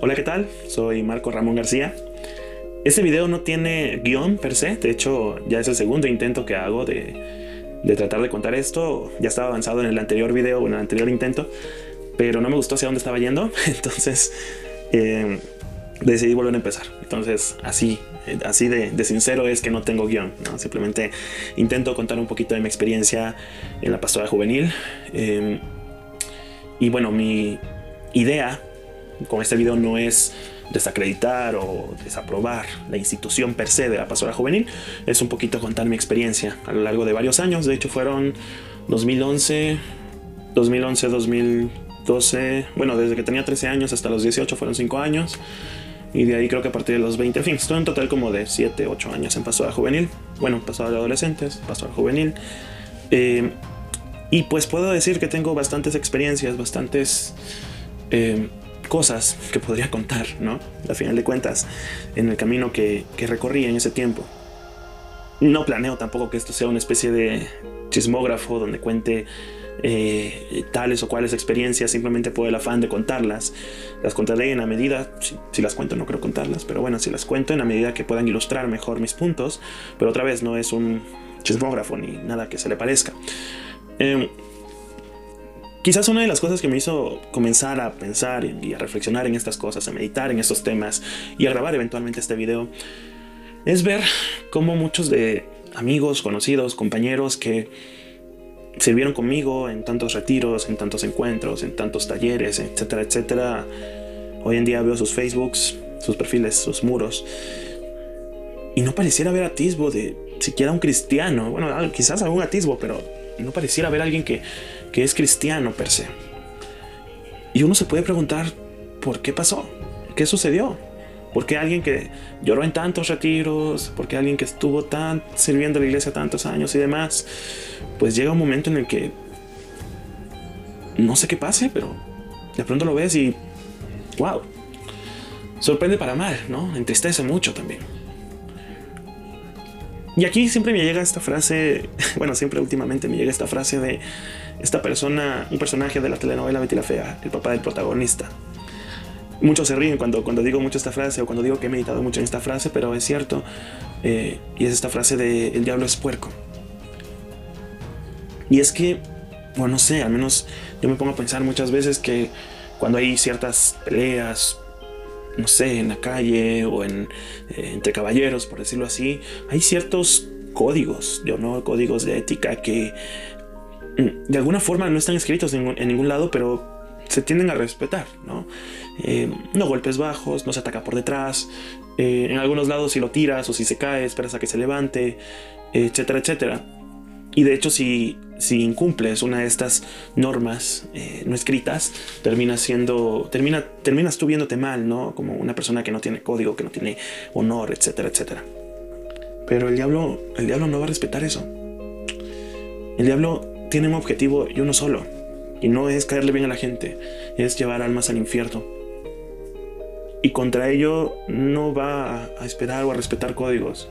Hola, ¿qué tal? Soy Marco Ramón García. Este video no tiene guion per se, de hecho ya es el segundo intento que hago de, tratar de contar esto. Ya estaba avanzado en el anterior video, en el anterior intento, pero no me gustó hacia dónde estaba yendo, entonces eh, decidí volver a empezar. Entonces así, así de, sincero es que no tengo guion, simplemente intento contar un poquito de mi experiencia en la pastora juvenil. Eh, y bueno, mi idea con este video no es desacreditar o desaprobar la institución per se de la pastora juvenil, es un poquito contar mi experiencia a lo largo de varios años, de hecho fueron 2011, 2011, 2012, bueno, desde que tenía 13 años hasta los 18 fueron 5 años, y de ahí creo que a partir de los 20, en fin, estoy en total como de 7, 8 años en pastora juvenil, bueno, pastora de adolescentes, pastora juvenil, eh, y pues puedo decir que tengo bastantes experiencias, bastantes... Eh, cosas que podría contar, ¿no? A final de cuentas, en el camino que, recorrí en ese tiempo. No planeo tampoco que esto sea una especie de chismógrafo donde cuente eh, tales o cuales experiencias simplemente por el afán de contarlas. Las contaré en la medida, si, las cuento no creo contarlas, pero bueno, si las cuento en la medida que puedan ilustrar mejor mis puntos, pero otra vez no es un chismógrafo ni nada que se le parezca. Em, Quizás una de las cosas que me hizo comenzar a pensar y a reflexionar en estas cosas, a meditar en estos temas y a grabar eventualmente este video, es ver cómo muchos de amigos, conocidos, compañeros que sirvieron conmigo en tantos retiros, en tantos encuentros, en tantos talleres, etcétera, etcétera, hoy en día veo sus Facebooks, sus perfiles, sus muros, y no pareciera haber atisbo de siquiera un cristiano, bueno, quizás algún atisbo, pero no pareciera haber alguien que que es cristiano per se. Y uno se puede preguntar, ¿por qué pasó? ¿Qué sucedió? ¿Por qué alguien que lloró en tantos retiros? ¿Por qué alguien que estuvo tan sirviendo a la iglesia tantos años y demás? Pues llega un momento en el que no sé qué pase, pero de pronto lo ves y wow. Sorprende para mal, ¿no? Entristece mucho también. Y aquí siempre me llega esta frase, bueno, siempre últimamente me llega esta frase de esta persona, un personaje de la telenovela Betty la Fea, el papá del protagonista. Muchos se ríen cuando, cuando digo mucho esta frase o cuando digo que he meditado mucho en esta frase, pero es cierto. Eh, y es esta frase de el diablo es puerco. Y es que, bueno, no sé, al menos yo me pongo a pensar muchas veces que cuando hay ciertas peleas, no sé, en la calle o eh, entre caballeros, por decirlo así, hay ciertos códigos de honor, códigos de ética que Mm, de alguna forma no están escritos en, ningún lado, pero se tienden a respetar, ¿no? Eh, no golpes bajos, no se ataca por detrás, eh, en algunos lados si lo tiras o si se cae, esperas a que se levante, etcétera, etcétera. Y de hecho, si, si incumples una de estas normas eh, no escritas, termina siendo, termina, terminas tú viéndote mal, ¿no? Como una persona que no tiene código, que no tiene honor, etcétera, etcétera. Pero el diablo, el diablo no va a respetar eso. El diablo tiene un objetivo y uno solo. Y no es caerle bien a la gente, es llevar almas al infierno. Y contra ello no va a esperar o a respetar códigos.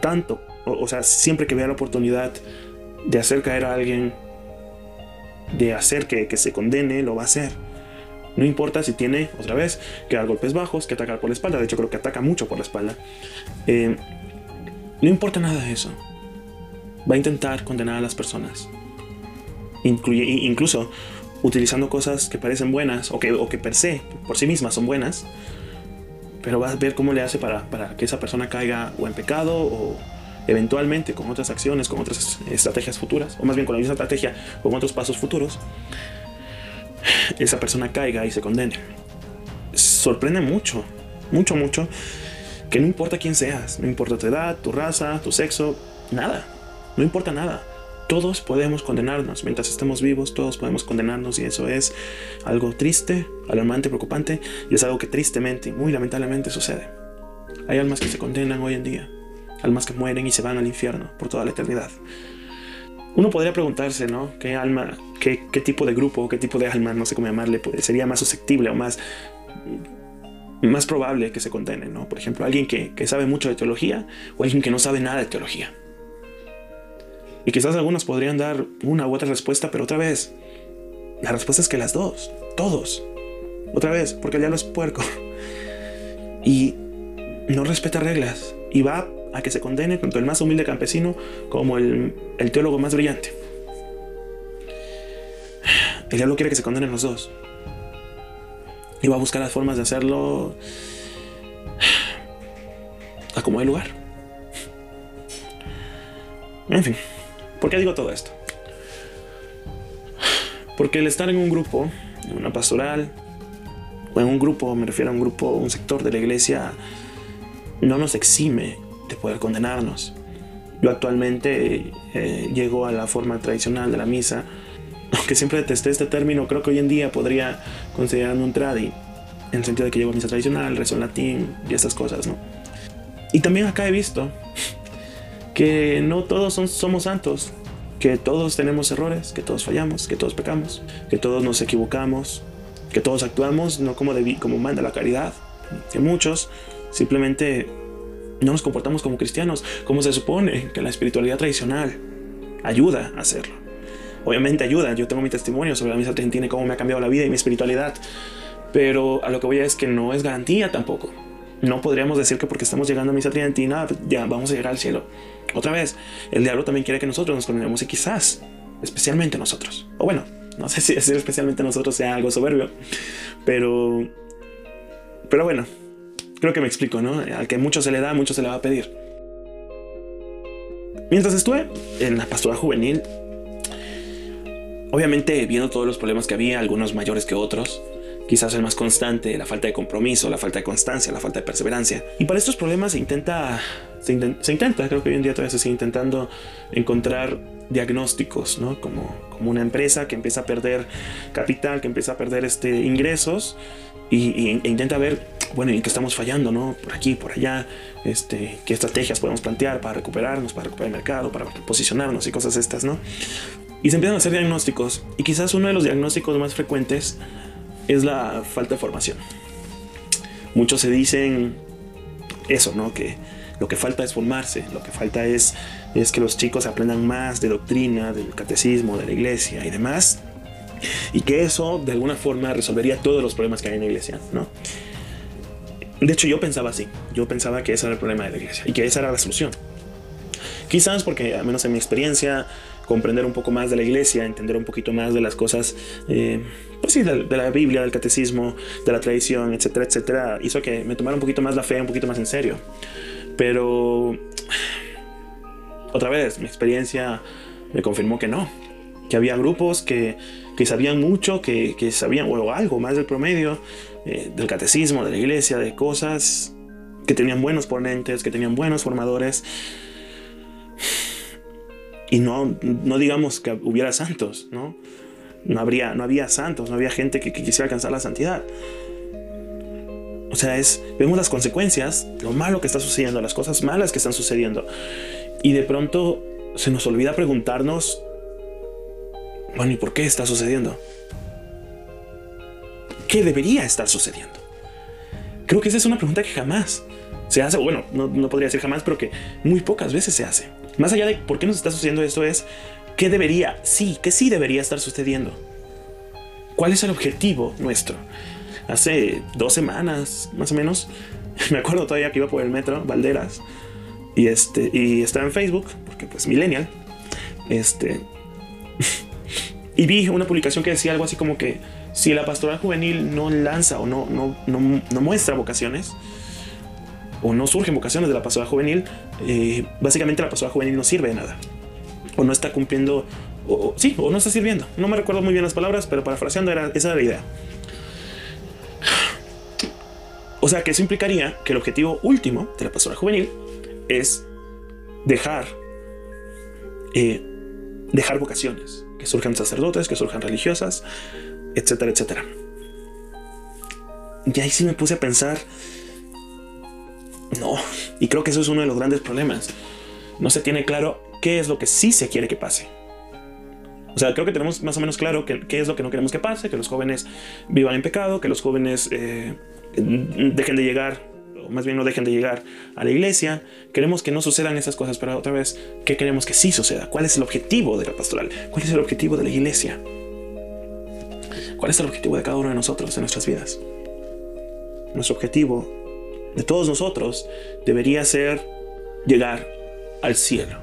Tanto, o, sea, siempre que vea la oportunidad de hacer caer a alguien, de hacer que, se condene, lo va a hacer. No importa si tiene, otra vez, que dar golpes bajos, que atacar por la espalda. De hecho, creo que ataca mucho por la espalda. Eh, no importa nada de eso va a intentar condenar a las personas. Incluye, incluso utilizando cosas que parecen buenas o que, o que per se, por sí mismas son buenas, pero va a ver cómo le hace para, para que esa persona caiga o en pecado o eventualmente con otras acciones, con otras estrategias futuras, o más bien con la misma estrategia, con otros pasos futuros, esa persona caiga y se condene. Sorprende mucho, mucho, mucho, que no importa quién seas, no importa tu edad, tu raza, tu sexo, nada. No importa nada. Todos podemos condenarnos. Mientras estemos vivos, todos podemos condenarnos y eso es algo triste, alarmante, preocupante y es algo que tristemente y muy lamentablemente sucede. Hay almas que se condenan hoy en día, almas que mueren y se van al infierno por toda la eternidad. Uno podría preguntarse, ¿no? ¿Qué alma, qué, tipo de grupo, qué tipo de alma, no sé cómo llamarle, pues, sería más susceptible o más, más probable que se condene, ¿no? Por ejemplo, alguien que, que sabe mucho de teología o alguien que no sabe nada de teología. Y quizás algunos podrían dar una u otra respuesta, pero otra vez, la respuesta es que las dos, todos, Otra vez, porque el diablo es puerco. Y no respeta reglas. Y va a que se condene tanto el más humilde campesino como el, el teólogo más brillante. El diablo quiere que se condenen los dos. Y va a buscar las formas de hacerlo a como el lugar. En fin, ¿por qué digo todo esto? Porque el estar en un grupo, en una pastoral, o en un grupo, me refiero a un grupo, un sector de la iglesia, no nos exime de poder condenarnos. Yo actualmente eh, llego a la forma tradicional de la misa, aunque siempre detesté este término, creo que hoy en día podría considerarme un tradi, en el sentido de que llego a misa tradicional, rezo en latín y estas cosas, ¿no? Y también acá he visto que no todos somos santos, que todos tenemos errores, que todos fallamos, que todos pecamos, que todos nos equivocamos, que todos actuamos no como, como manda la caridad, que muchos simplemente no nos comportamos como cristianos, como se supone que la espiritualidad tradicional ayuda a hacerlo. Obviamente ayuda, yo tengo mi testimonio sobre la misa argentina y cómo me ha cambiado la vida y mi espiritualidad, pero a lo que voy es que no es garantía tampoco. No podríamos decir que porque estamos llegando a misa tridentina ya vamos a llegar al cielo. Otra vez, el diablo también quiere que nosotros nos condenemos y quizás, especialmente nosotros. O bueno, no sé si decir especialmente nosotros sea algo soberbio, pero, pero bueno, creo que me explico, ¿no? Al que mucho se le da, mucho se le va a pedir. Mientras estuve en la pastoral juvenil, obviamente viendo todos los problemas que había, algunos mayores que otros, quizás el más constante, la falta de compromiso, la falta de constancia, la falta de perseverancia. Y para estos problemas se intenta, se, intenta, creo que hoy en día todavía se sigue intentando encontrar diagnósticos, ¿no? Como, como una empresa que empieza a perder capital, que empieza a perder este, ingresos y, e intenta ver, bueno, en qué estamos fallando, ¿no? Por aquí, por allá, este, qué estrategias podemos plantear para recuperarnos, para recuperar el mercado, para posicionarnos y cosas estas, ¿no? Y se empiezan a hacer diagnósticos. Y quizás uno de los diagnósticos más frecuentes es la falta de formación. Muchos se dicen eso, ¿no? Que lo que falta es formarse, lo que falta es, es que los chicos aprendan más de doctrina, del catecismo, de la iglesia y demás. Y que eso de alguna forma resolvería todos los problemas que hay en la iglesia, ¿no? De hecho, yo pensaba así. Yo pensaba que ese era el problema de la iglesia y que esa era la solución. Quizás porque, al menos en mi experiencia, comprender un poco más de la iglesia, entender un poquito más de las cosas, eh, pues sí, de, la Biblia, del catecismo, de la tradición, etcétera, etcétera, hizo que me tomara un poquito más la fe, un poquito más en serio. Pero, otra vez, mi experiencia me confirmó que no, que había grupos que, que sabían mucho, que, que, sabían o algo más del promedio, eh, del catecismo, de la iglesia, de cosas, que tenían buenos ponentes, que tenían buenos formadores, y no, no digamos que hubiera santos, ¿no? No, habría, no había santos, no había gente que, quisiera alcanzar la santidad. O sea, es, vemos las consecuencias, lo malo que está sucediendo, las cosas malas que están sucediendo. Y de pronto se nos olvida preguntarnos, bueno, ¿y por qué está sucediendo? ¿Qué debería estar sucediendo? Creo que esa es una pregunta que jamás se hace, bueno, no, podría decir jamás, pero que muy pocas veces se hace. Más allá de por qué nos está sucediendo esto es, ¿qué debería, sí, qué sí debería estar sucediendo? ¿Cuál es el objetivo nuestro? Hace dos semanas, más o menos, me acuerdo todavía que iba por el metro, Valderas, y, este, y estaba en Facebook, porque pues millennial, este, y vi una publicación que decía algo así como que si la pastoral juvenil no lanza o no, no, no, no muestra vocaciones, o no surgen vocaciones de la pastoral juvenil, eh, básicamente la pastoral juvenil no sirve de nada. O no está cumpliendo, o, sí, o no está sirviendo. No me recuerdo muy bien las palabras, pero parafraseando era, esa la idea. O sea que eso implicaría que el objetivo último de la pastoral juvenil es dejar, eh, dejar vocaciones, que surjan sacerdotes, que surjan religiosas, etcétera, etcétera. Y ahí sí me puse a pensar no, y creo que eso es uno de los grandes problemas. No se tiene claro qué es lo que sí se quiere que pase. O sea, creo que tenemos más o menos claro qué, es lo que no queremos que pase, que los jóvenes vivan en pecado, que los jóvenes eh, dejen de llegar, más bien no dejen de llegar a la iglesia. Queremos que no sucedan esas cosas, pero otra vez, ¿qué queremos que sí suceda? ¿Cuál es el objetivo de la pastoral? ¿Cuál es el objetivo de la iglesia? ¿Cuál es el objetivo de cada uno de nosotros en nuestras vidas? Nuestro objetivo de todos nosotros debería ser llegar al cielo,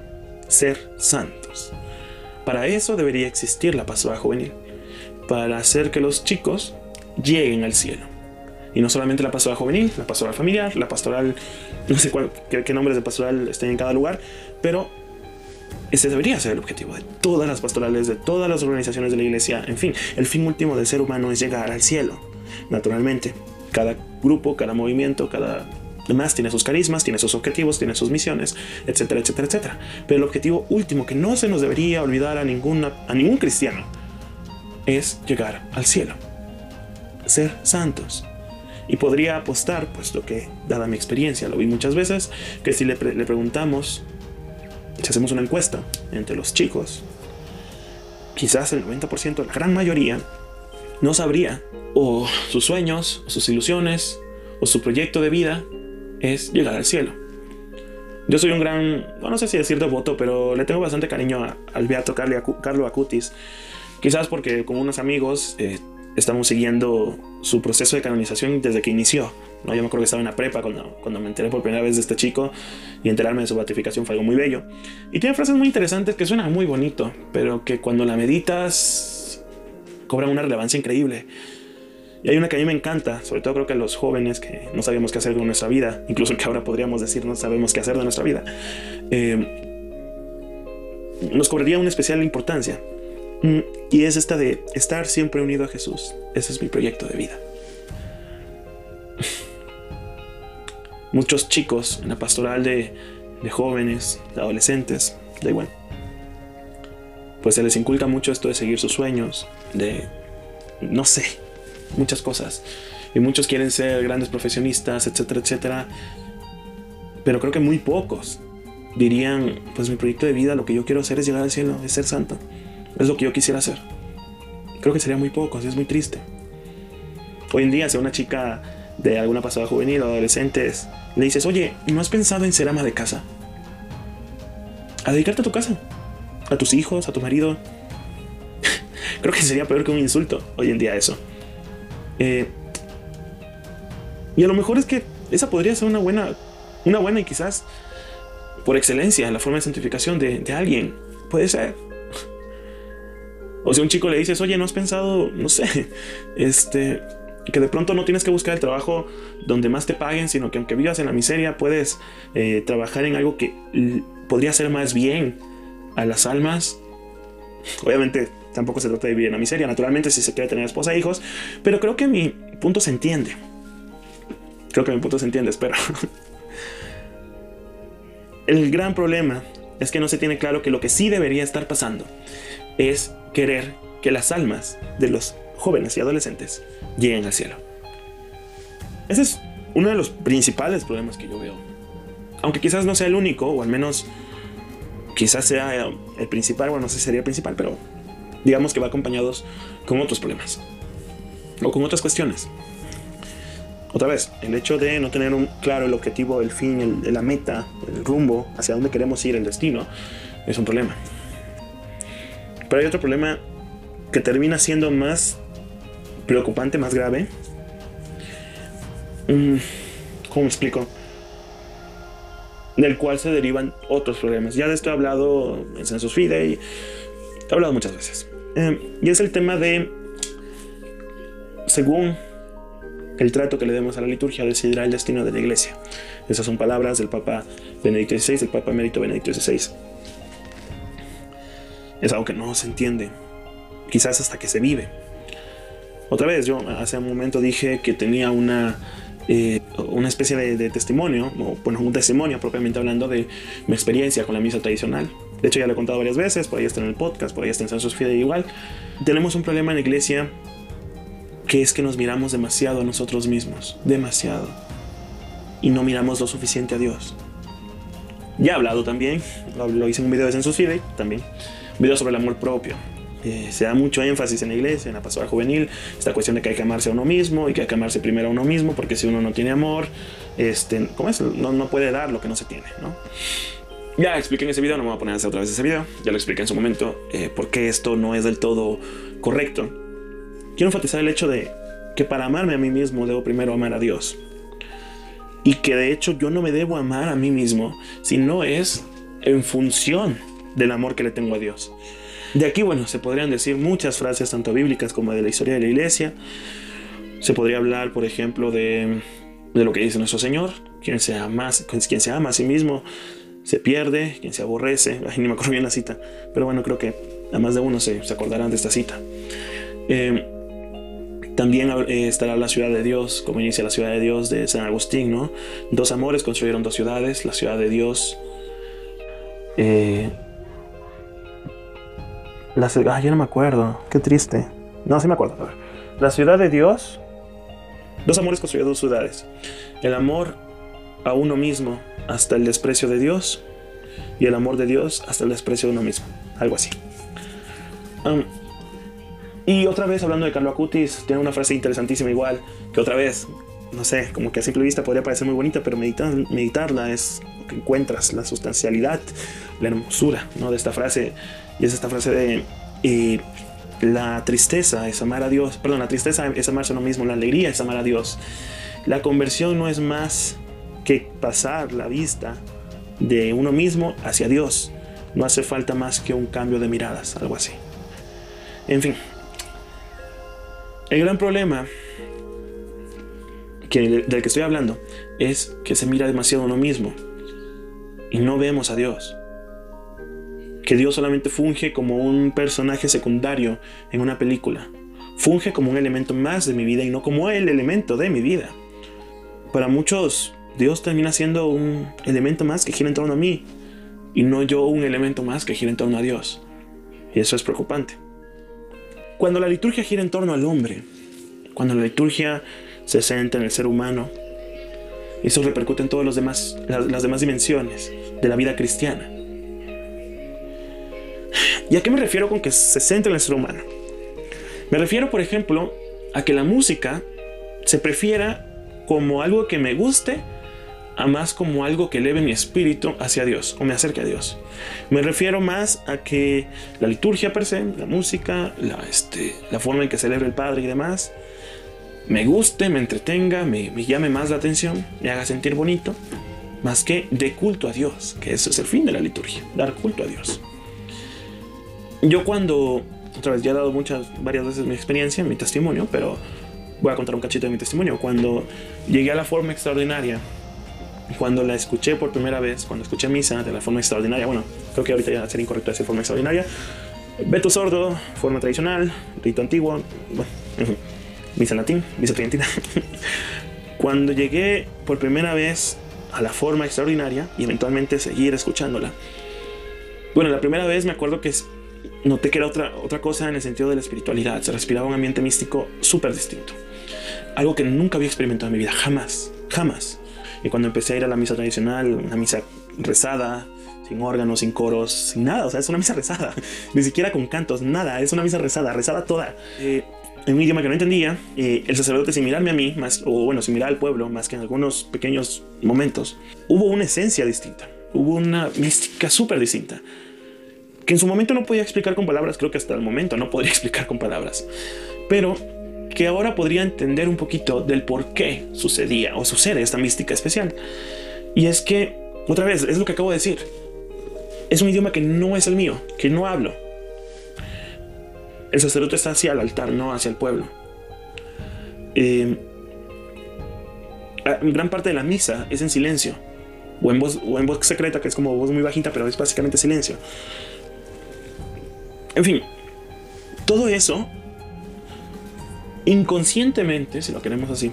ser santos. Para eso debería existir la pastoral juvenil, para hacer que los chicos lleguen al cielo. Y no solamente la pastoral juvenil, la pastoral familiar, la pastoral, no sé cuál, qué, nombres de pastoral estén en cada lugar, pero ese debería ser el objetivo de todas las pastorales, de todas las organizaciones de la iglesia. En fin, el fin último del ser humano es llegar al cielo. Naturalmente, cada grupo, cada movimiento, cada demás tiene sus carismas, tiene sus objetivos, tiene sus misiones, etcétera, etcétera, etcétera. Pero el objetivo último que no se nos debería olvidar a, ninguna, a ningún cristiano es llegar al cielo. Ser santos. Y podría apostar, puesto que, dada mi experiencia, lo vi muchas veces, que si le, le preguntamos si hacemos una encuesta entre los chicos, quizás el 90%, la gran mayoría, no sabría o sus sueños, o sus ilusiones, o su proyecto de vida es llegar al cielo. Yo soy un gran, no sé si decir devoto, pero le tengo bastante cariño al Beato Carlo Acutis. Quizás porque como unos amigos eh, estamos siguiendo su proceso de canonización desde que inició. ¿no? Yo me acuerdo que estaba en la prepa cuando, cuando me enteré por primera vez de este chico y enterarme de su beatificación fue algo muy bello. Y tiene frases muy interesantes que suenan muy bonito, pero que cuando la meditas cobran una relevancia increíble. Y hay una que a mí me encanta, sobre todo creo que los jóvenes que no sabemos qué hacer con nuestra vida, incluso que ahora podríamos decir no sabemos qué hacer de nuestra vida, eh, nos cobraría una especial importancia. Mm, y es esta de estar siempre unido a Jesús. Ese es mi proyecto de vida. Muchos chicos en la pastoral de, jóvenes, de adolescentes, da igual. Pues se les inculca mucho esto de seguir sus sueños, de, no sé, muchas cosas. Y muchos quieren ser grandes profesionistas, etcétera, etcétera. Pero creo que muy pocos dirían, pues mi proyecto de vida, lo que yo quiero hacer es llegar al cielo, es ser santo. Es lo que yo quisiera hacer. Creo que sería muy poco, es muy triste. Hoy en día, si a una chica de alguna pasada juvenil o adolescentes le dices, oye, ¿no has pensado en ser ama de casa? A dedicarte a tu casa, a tus hijos, a tu marido. Creo que sería peor que un insulto hoy en día eso. Eh, y a lo mejor es que esa podría ser una buena, una buena y quizás por excelencia la forma de santificación de alguien. Puede ser. O si a un chico le dices, oye, ¿no has pensado, no sé, este, que de pronto no tienes que buscar el trabajo donde más te paguen, sino que aunque vivas en la miseria, puedes eh, trabajar en algo que podría ser más bien a las almas. Obviamente tampoco se trata de vivir en la miseria, naturalmente si se quiere tener esposa e hijos, pero creo que mi punto se entiende. Creo que mi punto se entiende, espero. El gran problema es que no se tiene claro que lo que sí debería estar pasando es querer que las almas de los jóvenes y adolescentes lleguen al cielo. Ese es uno de los principales problemas que yo veo. Aunque quizás no sea el único, o al menos quizás sea el principal, bueno, no sé si sería el principal, pero digamos que va acompañados con otros problemas. O con otras cuestiones. Otra vez, el hecho de no tener un claro el objetivo, el fin, la meta, el rumbo, hacia dónde queremos ir, el destino, es un problema. Pero hay otro problema que termina siendo más preocupante, más grave. Mm, ¿Cómo me explico? Del cual se derivan otros problemas. Ya de esto he hablado en Census Fidei, he hablado muchas veces. Eh, y es el tema de, según el trato que le demos a la liturgia, decidirá el destino de la iglesia. Esas son palabras del Papa Benedicto XVI, del Papa Emérito Benedicto XVI. Es algo que no se entiende, quizás hasta que se vive. Otra vez, yo hace un momento dije que tenía una, eh, una especie de, testimonio, o bueno, un testimonio propiamente hablando de mi experiencia con la misa tradicional. De hecho, ya lo he contado varias veces, por ahí está en el podcast, por ahí está en Census Fide igual. Tenemos un problema en la iglesia que es que nos miramos demasiado a nosotros mismos, demasiado. Y no miramos lo suficiente a Dios. Ya he hablado también, lo, hice en un video de Census Fide también video sobre el amor propio. Eh, se da mucho énfasis en la iglesia, en la pastoral juvenil, esta cuestión de que hay que amarse a uno mismo y que hay que amarse primero a uno mismo, porque si uno no tiene amor, este, ¿cómo es? No, no puede dar lo que no se tiene, ¿no? Ya expliqué en ese video, no me voy a poner a hacer otra vez ese video, ya lo expliqué en su momento, eh, por qué esto no es del todo correcto. quiero enfatizar el hecho de que para amarme a mí mismo debo primero amar a Dios. Y que de hecho yo no me debo amar a mí mismo si no es en función del amor que le tengo a Dios. De aquí, bueno, se podrían decir muchas frases, tanto bíblicas como de la historia de la iglesia. Se podría hablar, por ejemplo, de, de lo que dice nuestro Señor, quien se, ama, quien se ama a sí mismo se pierde, quien se aborrece. Ay, ni me acuerdo bien la cita, pero bueno, creo que a más de uno se, se acordarán de esta cita. Eh, también eh, estará la ciudad de Dios, como inicia la ciudad de Dios de San Agustín, ¿no? Dos amores construyeron dos ciudades, la ciudad de Dios. Eh, la, ah, ya no me acuerdo, qué triste. No, sí me acuerdo. La ciudad de Dios. Dos amores construyeron dos ciudades. El amor a uno mismo hasta el desprecio de Dios y el amor de Dios hasta el desprecio de uno mismo. Algo así. y otra vez hablando de Carlo Acutis, tiene una frase interesantísima igual, que otra vez, no sé, como que a simple vista podría parecer muy bonita, pero meditar, meditarla es lo que encuentras, la sustancialidad, la hermosura ¿no? de esta frase. Y es esta frase de... Eh, la tristeza es amar a Dios, perdón, la tristeza es amarse a uno mismo, la alegría es amar a Dios. La conversión no es más que pasar la vista de uno mismo hacia Dios. No hace falta más que un cambio de miradas, algo así. En fin, el gran problema del que estoy hablando es que se mira demasiado uno mismo y no vemos a Dios. Que Dios solamente funge como un personaje secundario en una película. Funge como un elemento más de mi vida y no como el elemento de mi vida. Para muchos Dios termina siendo un elemento más que gira en torno a mí y no yo un elemento más que gira en torno a Dios. Y eso es preocupante. Cuando la liturgia gira en torno al hombre, cuando la liturgia se centra en el ser humano, eso repercute en todas demás, las, demás dimensiones de la vida cristiana. ¿Y a qué me refiero con que se centra en el ser humano? Me refiero, por ejemplo, a que la música se prefiera como algo que me guste a más como algo que eleve mi espíritu hacia Dios o me acerque a Dios. Me refiero más a que la liturgia per se, la música, la, este, la forma en que celebra el Padre y demás, me guste, me entretenga, me, me llame más la atención, me haga sentir bonito, más que de culto a Dios, que eso es el fin de la liturgia, dar culto a Dios. Yo cuando, otra vez, ya he dado muchas, varias veces mi experiencia, mi testimonio, pero voy a contar un cachito de mi testimonio. Cuando llegué a la forma extraordinaria cuando la escuché por primera vez, cuando escuché misa de la forma extraordinaria, bueno, creo que ahorita ya sería incorrecto decir forma extraordinaria, veto sordo, forma tradicional, rito antiguo, bueno, misa en latín, misa tridentina. cuando llegué por primera vez a la forma extraordinaria y eventualmente seguir escuchándola, bueno, la primera vez me acuerdo que noté que era otra, otra cosa en el sentido de la espiritualidad, se respiraba un ambiente místico súper distinto. Algo que nunca había experimentado en mi vida, jamás, jamás. Y cuando empecé a ir a la misa tradicional, una misa rezada, sin órganos, sin coros, sin nada, o sea, es una misa rezada, ni siquiera con cantos, nada, es una misa rezada, rezada toda. Eh, en un idioma que no entendía, eh, el sacerdote sin mirarme a mí, más, o bueno, sin mirar al pueblo, más que en algunos pequeños momentos, hubo una esencia distinta, hubo una mística súper distinta, que en su momento no podía explicar con palabras, creo que hasta el momento no podría explicar con palabras, pero que ahora podría entender un poquito del por qué sucedía o sucede esta mística especial. Y es que, otra vez, es lo que acabo de decir. Es un idioma que no es el mío, que no hablo. El sacerdote está hacia el altar, no hacia el pueblo. Eh, gran parte de la misa es en silencio, o en, voz, o en voz secreta, que es como voz muy bajita, pero es básicamente silencio. En fin, todo eso inconscientemente, si lo queremos así,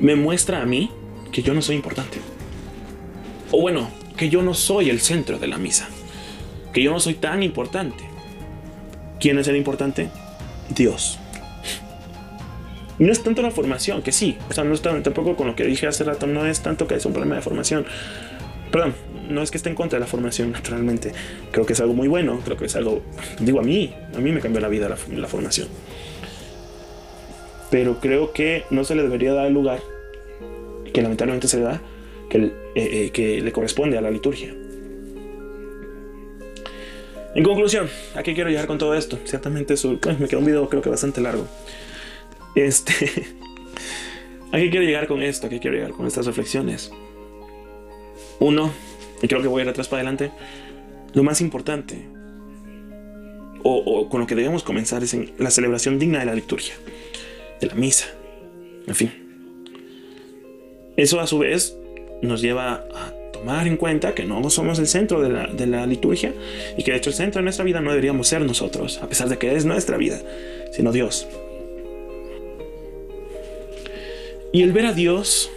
me muestra a mí que yo no soy importante. O bueno, que yo no soy el centro de la misa. Que yo no soy tan importante. ¿Quién es el importante? Dios. Y no es tanto la formación, que sí. O sea, no es tampoco con lo que dije hace rato, no es tanto que es un problema de formación. Perdón, no es que esté en contra de la formación, naturalmente. Creo que es algo muy bueno, creo que es algo, digo a mí, a mí me cambió la vida la, formación pero creo que no se le debería dar el lugar que lamentablemente se le da, que, eh, eh, que le corresponde a la liturgia. En conclusión, ¿a qué quiero llegar con todo esto? Ciertamente me quedó un video creo que bastante largo. Este, ¿a qué quiero llegar con esto? ¿A qué quiero llegar con estas reflexiones? Uno, y creo que voy a ir atrás para adelante, lo más importante, o, con lo que debemos comenzar, es en la celebración digna de la liturgia, de la misa, en fin. Eso a su vez nos lleva a tomar en cuenta que no somos el centro de la, de la, liturgia y que de hecho el centro de nuestra vida no deberíamos ser nosotros, a pesar de que es nuestra vida, sino Dios. Y el ver a Dios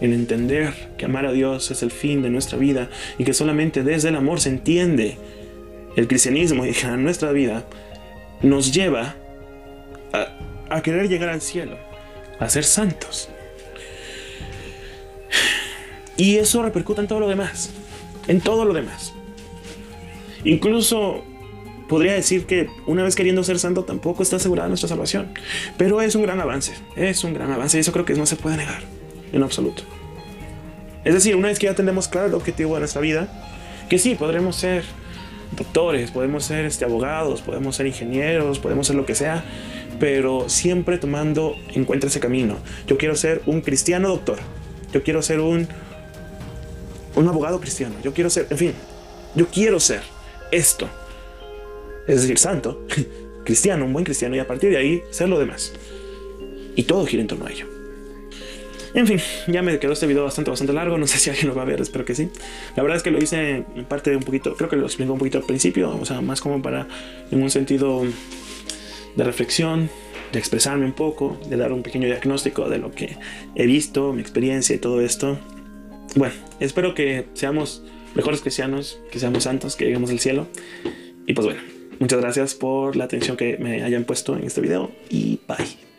en entender que amar a Dios es el fin de nuestra vida y que solamente desde el amor se entiende el cristianismo y a nuestra vida, nos lleva a, a querer llegar al cielo, a ser santos. Y eso repercute en todo lo demás, en todo lo demás. Incluso podría decir que una vez queriendo ser santo tampoco está asegurada nuestra salvación. Pero es un gran avance, es un gran avance y eso creo que no se puede negar en absoluto. Es decir, una vez que ya tenemos claro el objetivo de nuestra vida, que sí, podremos ser doctores, podemos ser este, abogados, podemos ser ingenieros, podemos ser lo que sea, pero siempre tomando en cuenta ese camino. Yo quiero ser un cristiano doctor, yo quiero ser un, un abogado cristiano, yo quiero ser, en fin, yo quiero ser esto. Es decir, santo, cristiano, un buen cristiano y a partir de ahí ser lo demás. Y todo gira en torno a ello. En fin, ya me quedó este video bastante, bastante largo. No sé si alguien lo va a ver, espero que sí. La verdad es que lo hice en parte de un poquito, creo que lo explico un poquito al principio, o sea, más como para, en un sentido de reflexión, de expresarme un poco, de dar un pequeño diagnóstico de lo que he visto, mi experiencia y todo esto. Bueno, espero que seamos mejores cristianos, que seamos santos, que lleguemos al cielo. Y pues bueno, muchas gracias por la atención que me hayan puesto en este video y bye.